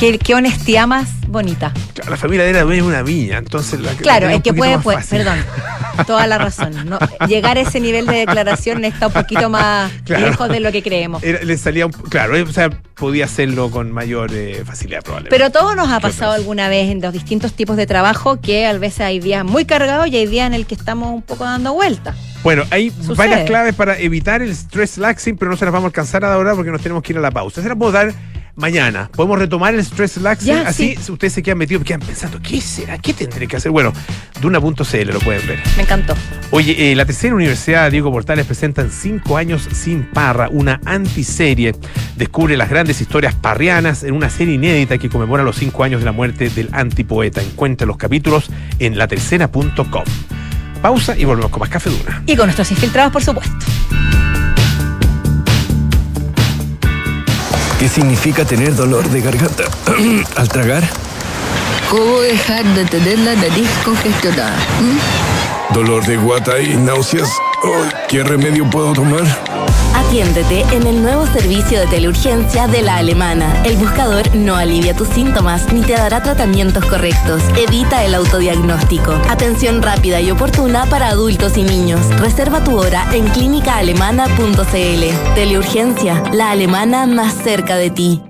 Qué, qué honestidad más bonita. La familia de dueña de una viña, entonces la Claro, la es un que puede, puede- perdón, toda la razón. ¿no? Llegar a ese nivel de declaración está un poquito más Claro. lejos de lo que creemos. Era- le salía un, claro, eh, o sea, podía hacerlo con mayor eh, facilidad probablemente. Pero a todos nos ha ¿Qué pasado otros? alguna vez en los distintos tipos de trabajo que a veces hay días muy cargados y hay días en el que estamos un poco dando vueltas. Bueno, hay Sucede. varias claves para evitar el stress laxing, pero no se las vamos a alcanzar ahora porque nos tenemos que ir a la pausa. Se las puedo dar mañana. Podemos retomar el stress laxing. Ya, Así, sí. ustedes se quedan metidos, quedan pensando, ¿qué será? ¿Qué tendré que hacer? Bueno, Duna.cl lo pueden ver. Me encantó. Oye, eh, la tercera universidad Diego Portales presenta en cinco años sin parra, una antiserie. Descubre las grandes historias parrianas en una serie inédita que conmemora los cinco años de la muerte del antipoeta. Encuentra los capítulos en latercera.com. Pausa y volvemos con más Café Duna. Y con nuestros infiltrados, por supuesto. ¿Qué significa tener dolor de garganta [clears throat] al tragar? ¿Cómo dejar de tener la nariz congestionada? ¿Mm? ¿Dolor de guata y náuseas? ¿Qué remedio puedo tomar? Atiéndete en el nuevo servicio de teleurgencia de la alemana. El buscador no alivia tus síntomas ni te dará tratamientos correctos. Evita el autodiagnóstico. Atención rápida y oportuna para adultos y niños. Reserva tu hora en clínicaalemana.cl. Teleurgencia, la alemana más cerca de ti.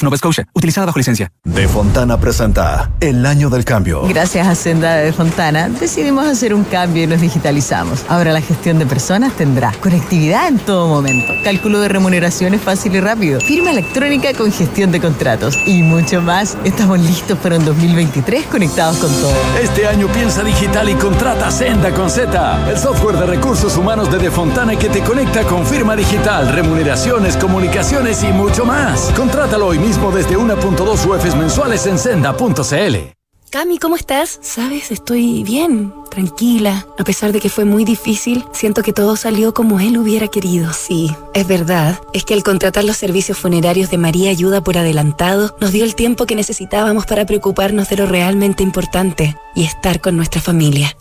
of Nova Scotia, utilizada bajo licencia. De Fontana presenta El Año del Cambio. Gracias a Senda de Fontana decidimos hacer un cambio y nos digitalizamos. Ahora la gestión de personas tendrá conectividad en todo momento, cálculo de remuneraciones fácil y rápido, firma electrónica con gestión de contratos y mucho más. Estamos listos para un 2023 conectados con todo. Este año piensa digital y contrata Senda con Z, el software de recursos humanos de Defontana que te conecta con firma digital, remuneraciones, comunicaciones y mucho más. Contrátalo hoy mismo desde 1.2 UFs mensuales en senda.cl. Cami, ¿cómo estás? Sabes, estoy bien, tranquila. A pesar de que fue muy difícil, siento que todo salió como él hubiera querido. Sí, es verdad. Es que al contratar los servicios funerarios de María Ayuda por adelantado, nos dio el tiempo que necesitábamos para preocuparnos de lo realmente importante y estar con nuestra familia.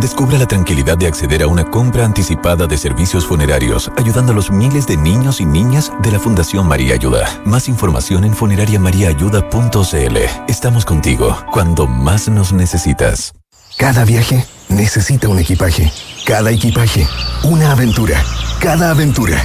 Descubra la tranquilidad de acceder a una compra anticipada de servicios funerarios, ayudando a los miles de niños y niñas de la Fundación María Ayuda. Más información en funerariamariaayuda.cl. Estamos contigo cuando más nos necesitas. Cada viaje necesita un equipaje. Cada equipaje, una aventura. Cada aventura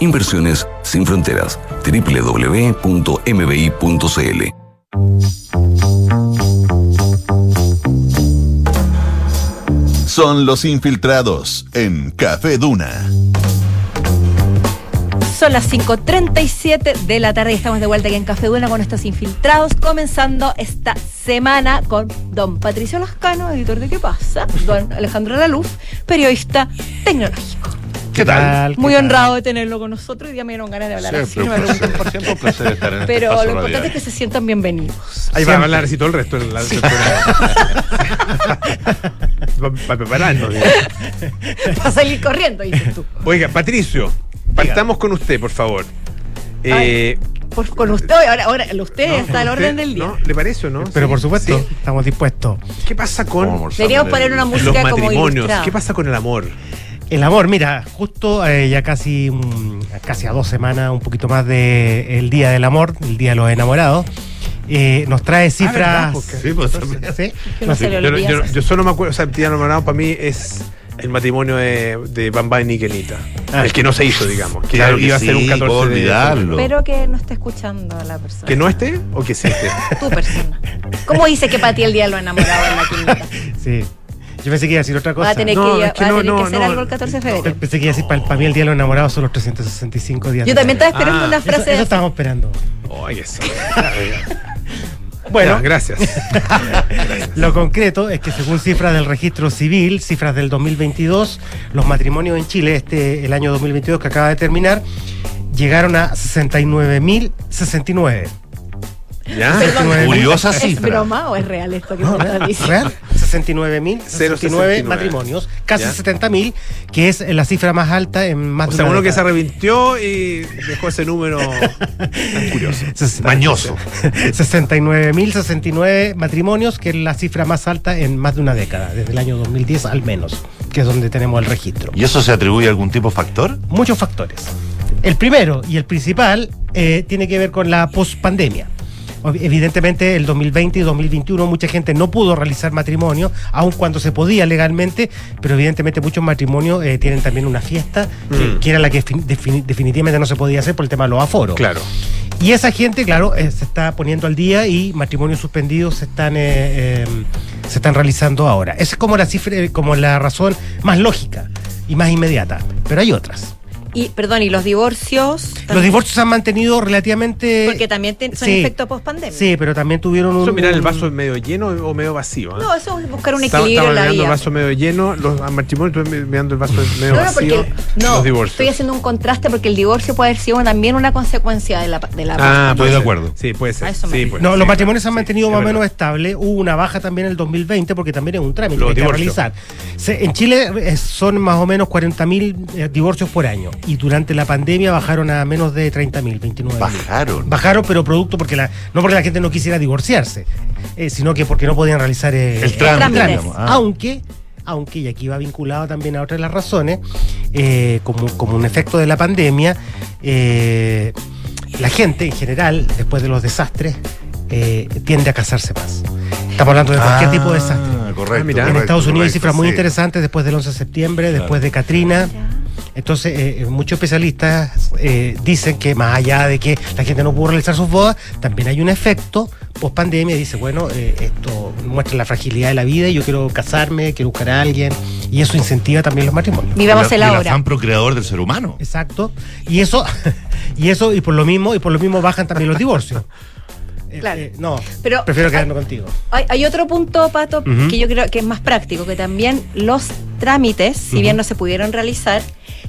Inversiones sin fronteras. www.mbi.cl. Son los infiltrados en Café Duna. Son las 5.37 de la tarde y estamos de vuelta aquí en Café Duna con estos infiltrados, comenzando esta semana con don Patricio Lascano, editor de ¿Qué pasa? Don Alejandro Laluz, periodista tecnológico. ¿Qué tal? Muy ¿Qué tal? honrado de tenerlo con nosotros y ya me dieron ganas de hablar así. Siempre un pregunten placer, siempre un placer estar en este Pero lo importante radial. es que se sientan bienvenidos. Ahí va a hablar así todo el resto del del programa. [laughs] Para prepararnos. Para salir corriendo, dices tú. Oiga, Patricio, partamos con usted, por favor. Eh, Por- con usted, ahora, ahora usted está al orden del día. ¿no? ¿Le parece o no? Pero Sí. por supuesto, Sí. estamos dispuestos. ¿Qué pasa con Deberíamos poner una música los como matrimonios? ilustrada. ¿Qué pasa con el amor? El amor, mira, justo eh, ya casi, mm, casi a dos semanas, un poquito más de el Día del Amor, el Día de los Enamorados, eh, nos trae cifras. Ah, ¿verdad? Porque- sí, pues, ¿Sí? Se le yo, solo me acuerdo, o sea, el día enamorado para mí es el matrimonio de, de Bamba y Niquelita. Ah. el que no se hizo, digamos. Que Claro que iba a ser un sí, 14 puedo de olvidarlo. Espero que no esté escuchando a la persona. ¿Que no esté o que sí esté? Tu persona. ¿Cómo dice que para ti el día de los enamorados en la [laughs] quinta? Sí. Yo pensé que iba a decir otra cosa. Va a tener No, que, es que va a no, tener no, que hacer no. algo el 14 de febrero. Pensé que iba a decir, para, mí el Día de los Enamorados son los 365 días. Yo también estaba esperando Ah, una Eso, frase eso así. estábamos esperando. Ay, eso. [laughs] Bueno, Ya, gracias. [laughs] Lo concreto es que según cifras del registro civil, cifras del 2022, los matrimonios en Chile, este el año 2022 que acaba de terminar, llegaron a 69.069. ¿Ya? Perdón, Curiosa ¿Es cifra. broma o es real esto que No, me estás diciendo? real, 69.069 069. matrimonios, casi Ya. 70.000, que es la cifra más alta en más O de sea, una uno que se década. arrepintió y dejó ese número [laughs] tan curioso. Ses- Mañoso. 69.069 matrimonios, que es la cifra más alta en más de una década, desde el año 2010 al menos, que es donde tenemos el registro. ¿Y eso se atribuye a algún tipo de factor? Muchos factores. El primero y el principal eh, tiene que ver con la pospandemia. Evidentemente el 2020 y 2021 mucha gente no pudo realizar matrimonio, aun cuando se podía legalmente, pero evidentemente muchos matrimonios eh, tienen también una fiesta, que, Mm. que era la que fin- defini- definitivamente no se podía hacer por el tema de los aforos. Claro. Y esa gente, claro, eh, se está poniendo al día y matrimonios suspendidos se están, eh, eh, se están realizando ahora. Esa es como la cifra, como la razón más lógica y más inmediata. Pero hay otras. Y, perdón, y los divorcios. Los divorcios se han mantenido relativamente. Porque también te- son Sí. efecto post pandemia. Sí, pero también tuvieron un. Eso mirar el vaso medio lleno o medio vacío. ¿eh? No, eso es buscar un equilibrio estamos en la mirando vida. el vaso medio lleno, los matrimonios, estoy mirando el vaso medio No, no, vacío, porque no, los divorcios. estoy haciendo un contraste porque el divorcio puede haber sido también una consecuencia de la, de la Ah, post-pandemia. puede ser. Sí, puede ser. Sí, No, ser. los matrimonios se han mantenido más o menos estables. Hubo una baja también en el 2020 porque también es un trámite Los que hay que realizar. Se- en Chile eh, son más o menos 40.000 eh, divorcios por año y durante la pandemia bajaron a menos de 30.000, 29.000. Bajaron. Bajaron, pero producto porque la, no porque la gente no quisiera divorciarse, eh, sino que porque no podían realizar eh, El trámite, digamos. Ah. Aunque, aunque, y aquí va vinculado también a otras de las razones, eh, como, como un efecto de la pandemia, eh, la gente en general, después de los desastres, eh, tiende a casarse más. Estamos hablando de cualquier Ah, tipo de desastre. correcto, mira. en correcto, Estados Unidos hay cifras muy sí. interesantes después del 11 de septiembre, después de Katrina. Entonces, eh, eh, muchos especialistas eh, dicen que más allá de que la gente no pudo realizar sus bodas, también hay un efecto post pandemia. Dice, bueno, eh, esto muestra la fragilidad de la vida y yo quiero casarme, quiero buscar a alguien. Y eso incentiva también los matrimonios. Vivamos el el ahora. afán procreador del ser humano. Exacto. Y eso, [laughs] y eso, y por lo mismo, y por lo mismo bajan también los divorcios. [laughs] Eh, Claro. eh, no, Pero- prefiero quedarme contigo. Hay, hay otro punto, Pato, que yo creo que es más práctico, que también los trámites, si bien no se pudieron realizar,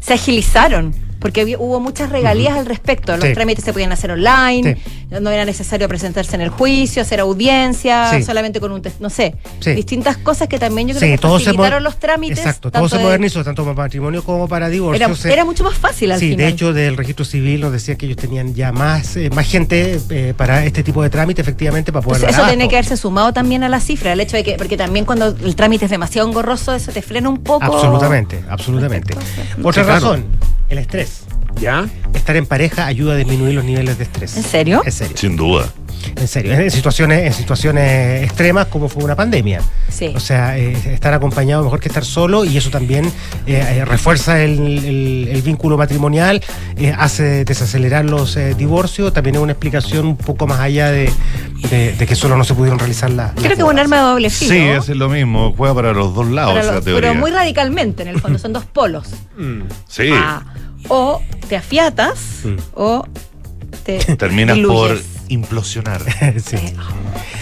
se agilizaron. Porque había- hubo muchas regalías al respecto. Los Sí. trámites se podían hacer online, no era necesario presentarse en el juicio, hacer audiencia, Sí. solamente con un test, no sé. Distintas cosas que también yo creo que todo se facilitaron los trámites. Exacto, todo se de- modernizó, tanto para matrimonio como para divorcio. Era, mucho más fácil al Sí, final. de hecho, del registro civil nos decía que ellos tenían ya más, eh, más gente eh, para este tipo de trámite, efectivamente, para poder dar eso tiene que haberse sumado también a la cifra, el hecho de que, porque también cuando el trámite es demasiado engorroso, eso te frena un poco. Absolutamente, absolutamente. Otra claro. El estrés. ¿Ya? Estar en pareja ayuda a disminuir los niveles de estrés. ¿En serio? En serio. Sin duda. En serio, en situaciones, en situaciones extremas como fue una pandemia. Sí. O sea, eh, estar acompañado mejor que estar solo y eso también eh, eh, refuerza el, el- el vínculo matrimonial, eh, hace desacelerar los eh, divorcios, también es una explicación un poco más allá de, de- de que solo no se pudieron realizar las Creo que es un arma de doble filo. Sí, es lo mismo. Juega para los dos lados esa los- teoría. pero muy radicalmente, en el fondo, son dos polos. Sí. Ah, o te afiatas o te [laughs] Terminas diluyes. por implosionar. [laughs] Sí.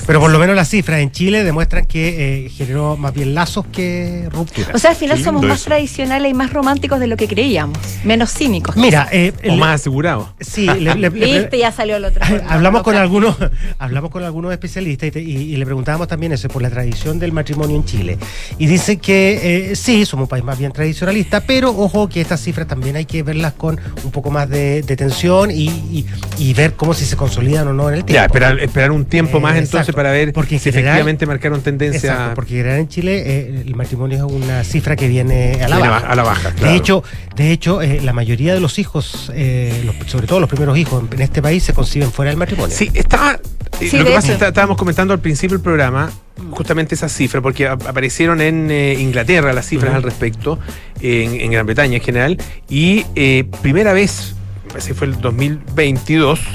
Pero por lo menos las cifras en Chile demuestran que eh, generó más bien lazos que rupturas. O sea, al final somos más eso. tradicionales y más románticos de lo que creíamos. Menos cínicos. Mira, eh, O el- más asegurado. sí, le- le- le- [laughs] Viste, ya salió el otro. [laughs] hablamos con algunos [laughs] hablamos con algunos especialistas y, te- y- y le preguntábamos también eso por la tradición del matrimonio en Chile y dicen que eh, sí somos un país más bien tradicionalista pero ojo que estas cifras también hay que verlas con un poco más de, de tensión y, y- y ver cómo si se consolidan o no en el tiempo Ya, esperar, esperar un tiempo Eh, más entonces exacto. Para ver Porque si general- efectivamente marcaron tendencia Exacto, porque en Chile eh, el matrimonio es una cifra que viene a la Viene baja. a la baja, claro. De hecho, de hecho eh, la mayoría de los hijos, eh, los- sobre todo los primeros hijos en, en este país, se conciben fuera del matrimonio. Sí, estaba. Sí, lo que pasa es que estábamos comentando al principio del programa justamente esas cifras, porque ap- aparecieron en eh, Inglaterra las cifras al respecto, en, en Gran Bretaña en general, y eh, primera vez, ese fue el 2022, pri-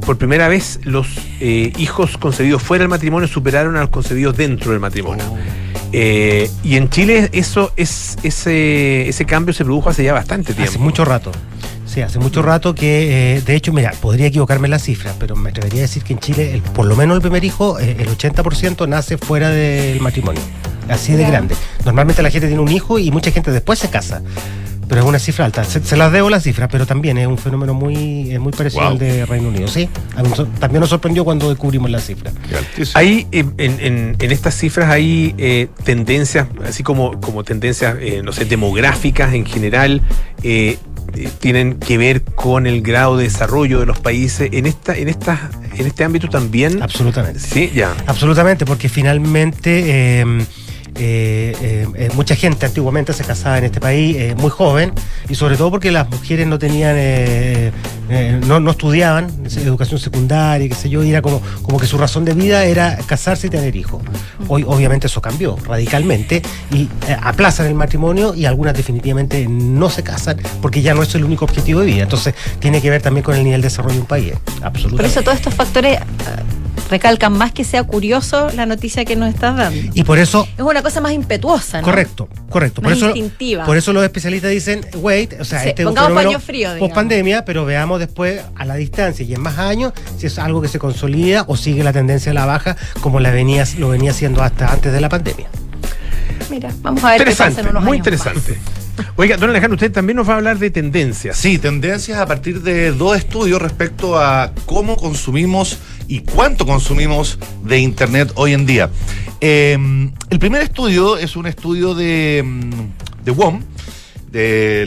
por primera vez los eh, hijos concebidos fuera del matrimonio superaron a los concebidos dentro del matrimonio. Eh, y en Chile eso es ese, ese cambio se produjo hace ya bastante tiempo. Hace mucho rato. Sí, hace mucho rato que, eh, de hecho, mira, podría equivocarme en la cifra, pero me atrevería a decir que en Chile, el- por lo menos el primer hijo, el 80% nace fuera del matrimonio. Así de grande. Normalmente la gente tiene un hijo y mucha gente después se casa. Pero es una cifra alta. Se, se las debo la cifra, pero también es un fenómeno muy, eh, muy parecido Wow. al de Reino Unido. Sí, A mí so- también nos sorprendió cuando descubrimos la cifra. Hay en, en- en estas cifras hay eh, tendencias, así como, como tendencias, eh, no sé, demográficas en general, eh, eh, tienen que ver con el grado de desarrollo de los países. En esta, en esta, en este ámbito también. Absolutamente. Sí, ya. Absolutamente, porque finalmente eh, mucha gente antiguamente se casaba en este país eh, muy joven y sobre todo porque las mujeres no tenían, eh, eh, no, no estudiaban educación secundaria, qué sé yo, y era como, como que su razón de vida era casarse y tener hijos. Hoy obviamente eso cambió radicalmente y eh, aplazan el matrimonio y algunas definitivamente no se casan porque ya no es el único objetivo de vida. Entonces tiene que ver también con el nivel de desarrollo de un país. Por Absolutamente. eso todos estos factores eh, recalcan más que sea curioso la noticia que nos estás dando. Y por eso Es una cosa más impetuosa, ¿no? Correcto, correcto. Por Más eso, instintiva. por eso los especialistas dicen, wait, o sea, Sí, este es un paño frío, digamos. post pandemia, pero veamos después a la distancia y en más años si es algo que se consolida o sigue la tendencia a la baja como la venía, lo venía haciendo hasta antes de la pandemia. Mira, vamos a ver qué pasa Interesante, en unos muy años interesante. Oiga, don Alejandro, usted también nos va a hablar de tendencias. Sí, tendencias a partir de dos estudios respecto a cómo consumimos y cuánto consumimos de Internet hoy en día. Eh, el primer estudio es un estudio de, mm, de WOM, de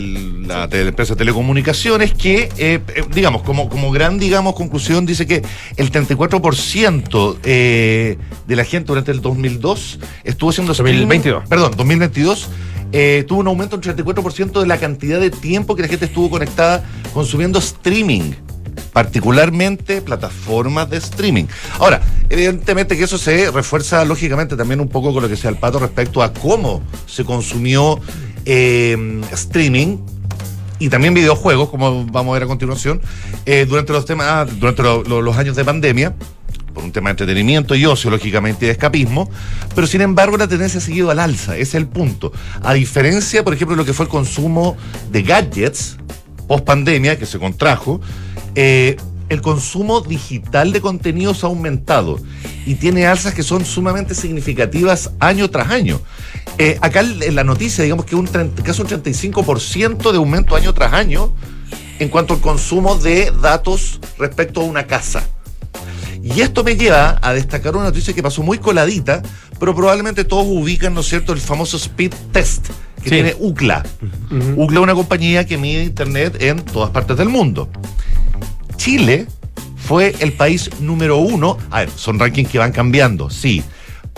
la, de la empresa de telecomunicaciones, que, eh, eh, digamos, como, como gran, digamos, conclusión, dice que el 34% eh, de la gente durante el 2002 estuvo streaming- 2022. Perdón, 2022 eh, tuvo un aumento del 34% de la cantidad de tiempo que la gente estuvo conectada consumiendo streaming, particularmente plataformas de streaming. Ahora, evidentemente que eso se refuerza lógicamente también un poco con lo que sea el pato respecto a cómo se consumió eh, streaming y también videojuegos, como vamos a ver a continuación, eh, durante los temas, ah, durante lo- lo- los años de pandemia por un tema de entretenimiento y ocio, lógicamente, y de escapismo, pero sin embargo la tendencia ha seguido al alza, ese es el punto. A diferencia, por ejemplo, de lo que fue el consumo de gadgets post pandemia, que se contrajo, eh, el consumo digital de contenidos ha aumentado y tiene alzas que son sumamente significativas año tras año. Eh, acá en la noticia, digamos que un 30 casi un 35% de aumento año tras año en cuanto al consumo de datos respecto a una casa. Y esto me lleva a destacar una noticia que pasó muy coladita, pero probablemente todos ubican, ¿no es cierto?, el famoso Speed Test que Sí. tiene UCLA. UCLA es una compañía que mide Internet en todas partes del mundo. Chile fue el país número uno. A ver, son rankings que van cambiando, sí.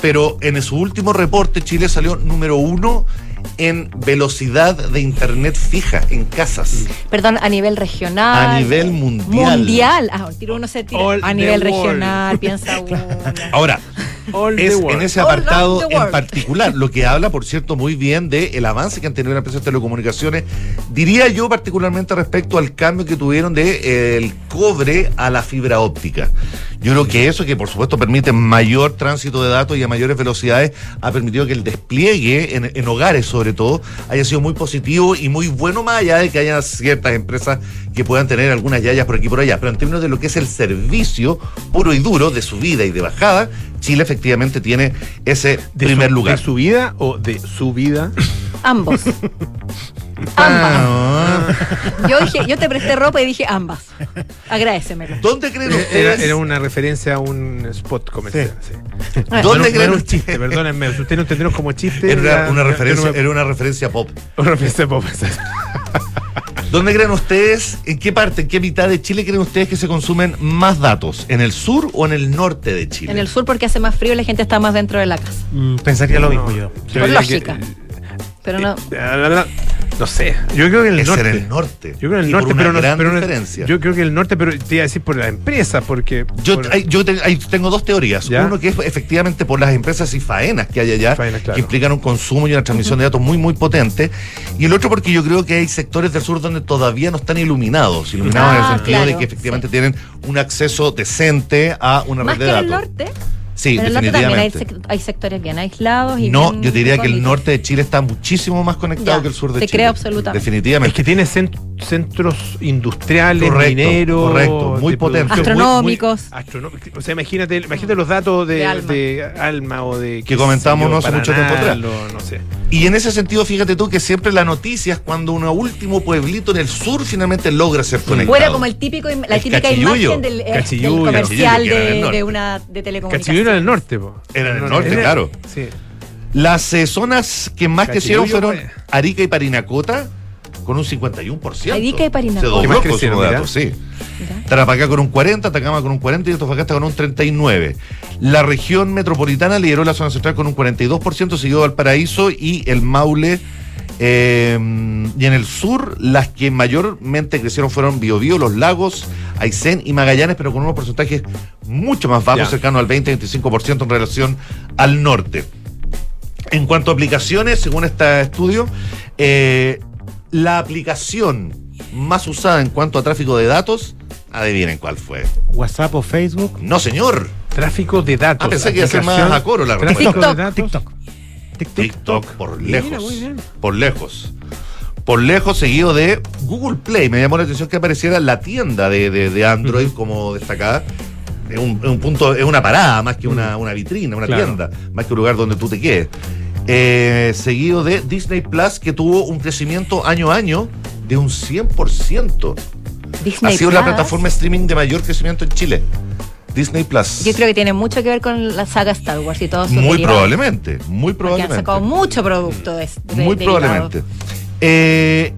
Pero en su último reporte, Chile salió número uno en velocidad de internet fija en casas. Perdón, a nivel regional. A nivel mundial. Mundial. Ah, tiro uno se tira. All a nivel regional, piensa [laughs] uno. Ahora, es en ese apartado en particular, lo que habla, por cierto, muy bien del el avance que han tenido las empresas de telecomunicaciones, diría yo particularmente respecto al cambio que tuvieron de eh, el cobre a la fibra óptica. Yo creo que eso, que por supuesto permite mayor tránsito de datos y a mayores velocidades, ha permitido que el despliegue en, en hogares, sobre todo, haya sido muy positivo y muy bueno, más allá de que haya ciertas empresas que puedan tener algunas yayas por aquí y por allá. Pero en términos de lo que es el servicio puro y duro de subida y de bajada, Chile efectivamente tiene ese ¿De primer su, lugar. ¿De su vida o de su vida? Ambos. [laughs] Ah. Yo dije, yo te presté ropa y dije ambas. Agradecemelo. ¿Dónde creen Era, ustedes? era una referencia a un spot comercial. sí. Ah. ¿Dónde No, no creen era un chiste, perdónenme. Si ustedes no entendieron como chiste. Era una, referencia, ya no me- era una referencia pop. una referencia pop. [laughs] ¿Dónde creen ustedes, en qué parte, en qué mitad de Chile creen ustedes que se consumen más datos? ¿En el sur o en el norte de Chile? En el sur porque hace más frío y la gente está más dentro de la casa. Mm, pensaría lo mismo yo. Por lógica. Pero no. que- la- la- la- no sé. Yo creo que en el Es norte. en el norte. Yo creo que en el Y norte, por una pero no. gran pero no- diferencia. Yo creo que el norte, pero te iba a decir por la empresa, porque. Yo, por- hay- yo te- hay- tengo dos teorías. ¿Ya? Uno que es efectivamente por las empresas y faenas que hay allá, Faenas, claro. que implican un consumo y una transmisión de datos muy, muy potente. Y el otro porque yo creo que hay sectores del sur donde todavía no están iluminados. Iluminados en Ah, el sentido de que efectivamente tienen un acceso decente a una Más red que de en el datos. norte. Sí, en el norte también hay, definitivamente. sec- hay sectores bien aislados y No, bien yo te diría que el norte de Chile está muchísimo más conectado Ya, que el sur de te Chile. creo absolutamente. Definitivamente. Es que tiene cent- centros industriales, Correcto, mineros, correcto, muy de potente. producción, muy- Astronómicos. muy astronómicos. O sea, imagínate, imagínate los datos de, De Alma. de Alma o de. Que comentamos no hace mucho tiempo atrás. No, no sé. Y en ese sentido, fíjate tú que siempre la noticia es cuando un último pueblito en el sur finalmente logra ser conectado. Fuera como el típico, la El típica imagen del, eh, del comercial de, de una de telecomunicaciones. Era en el norte, po. Era en el norte, claro. Sí. Las eh, zonas que más Cachiyuyo, crecieron fueron pues. Arica y Parinacota, con un 51%. Arica y Se Parinacota. dobló ¿Qué el más consumo crecieron, de mira? datos, sí. Tarapacá con un 40, Atacama con un 40 y Antofagasta con un 39. La región metropolitana lideró la zona central con un 42%, siguió Valparaíso y el Maule. eh, y en el sur, las que mayormente crecieron fueron Biobío, Los Lagos, Aysén y Magallanes, pero con unos porcentajes mucho más bajos, Ya. cercano al 20-25% en relación al norte. En cuanto a aplicaciones, según este estudio, eh, la aplicación más usada en cuanto a tráfico de datos, adivinen cuál fue. WhatsApp o Facebook. No, señor. Tráfico de datos. Ah, pensé que iba a ser más a coro la Tráfico respuesta. de datos. TikTok. TikTok por Mira, lejos. muy bien. Por lejos. Por lejos, seguido de Google Play. Me llamó la atención que apareciera la tienda de, de- de Android como destacada. Es un, punto, es una parada más que una, una vitrina, una Claro. tienda, más que un lugar donde tú te quedes. Eh, seguido de Disney Plus, que tuvo un crecimiento año a año de un 100%. Disney ha sido la Plus. plataforma streaming de mayor crecimiento en Chile. Disney Plus. Yo creo que tiene mucho que ver con la saga Star Wars y todo eso. Muy probablemente, muy Porque han probablemente. sacado mucho producto de, de- Muy derivado. probablemente. Eh,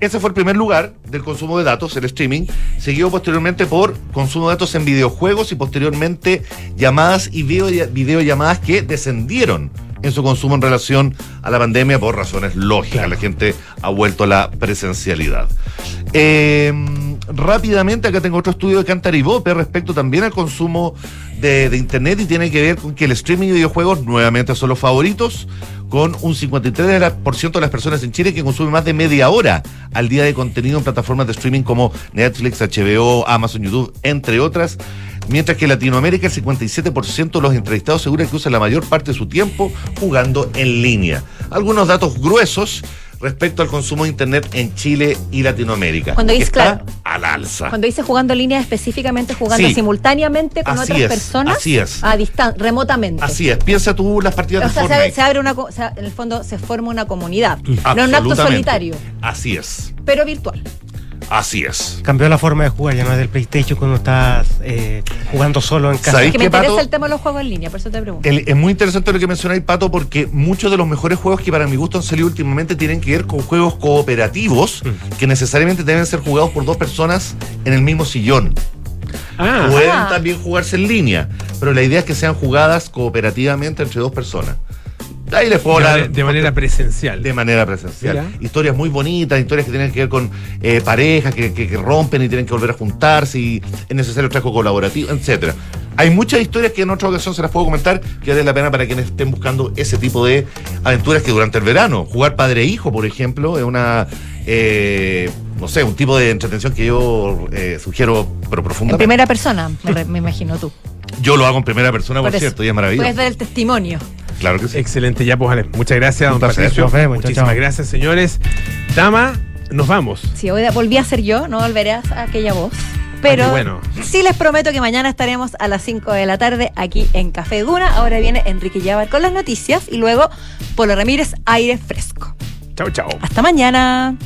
ese fue el primer lugar del consumo de datos, el streaming, seguido posteriormente por consumo de datos en videojuegos y posteriormente llamadas y video, videollamadas que descendieron en su consumo en relación a la pandemia por razones lógicas. La gente ha vuelto a la presencialidad. Eh, rápidamente, acá tengo otro estudio de Cantaribope respecto también al consumo de, de Internet y tiene que ver con que el streaming de videojuegos nuevamente son los favoritos, con un 53% de las personas en Chile que consumen más de media hora al día de contenido en plataformas de streaming como Netflix, HBO, Amazon, YouTube, entre otras. Mientras que en Latinoamérica el 57% de los entrevistados aseguran que usan la mayor parte de su tiempo jugando en línea. Algunos datos gruesos respecto al consumo de Internet en Chile y Latinoamérica. Cuando claro, al alza. Cuando dice jugando en línea, específicamente jugando Sí. simultáneamente con otras es, personas así es. a distancia, remotamente. Así es, piensa tú las partidas O de sea, se, Fortnite. se abre una, co- o sea, en el fondo se forma una comunidad, no un acto solitario, Así es, pero virtual. Así es. Cambió la forma de jugar, ya no es del PlayStation cuando estás eh, jugando solo en casa. ¿Sabéis Que me interesa Pato? el tema de los juegos en línea, por eso te pregunto. El- es muy interesante lo que mencionáis, Pato, porque muchos de los mejores juegos que para mi gusto han salido últimamente tienen que ver con juegos cooperativos que necesariamente deben ser jugados por dos personas en el mismo sillón. Ah. Pueden Ah. también jugarse en línea, pero la idea es que sean jugadas cooperativamente entre dos personas. Ahí les puedo De, hablar de manera presencial. de manera presencial. Mira. Historias muy bonitas, historias que tienen que ver con eh, parejas que, que- que rompen y tienen que volver a juntarse y es necesario trabajo colaborativo, etcétera. Hay muchas historias que en otra ocasión se las puedo comentar que vale la pena para quienes estén buscando ese tipo de aventuras que durante el verano, jugar padre e hijo, por ejemplo, es una eh, no sé, un tipo de entretención que yo eh, sugiero pero En profundamente. primera persona, me, re- me imagino tú. Yo lo hago en primera persona, por, cierto, y es maravilloso. Puedes dar el testimonio. Claro que sí. Excelente, ya pues Ale. Muchas gracias, don. Patricio. Vemos, Muchísimas chao. gracias, señores. Dama, nos vamos. Si hoy volví a ser yo, no volveré a aquella voz. Pero Ah, qué bueno. sí les prometo que mañana estaremos a las 5 de la tarde aquí en Café Duna. Ahora viene Enrique Llávar con las noticias y luego Polo Ramírez, aire fresco. Chao, chao. Hasta mañana.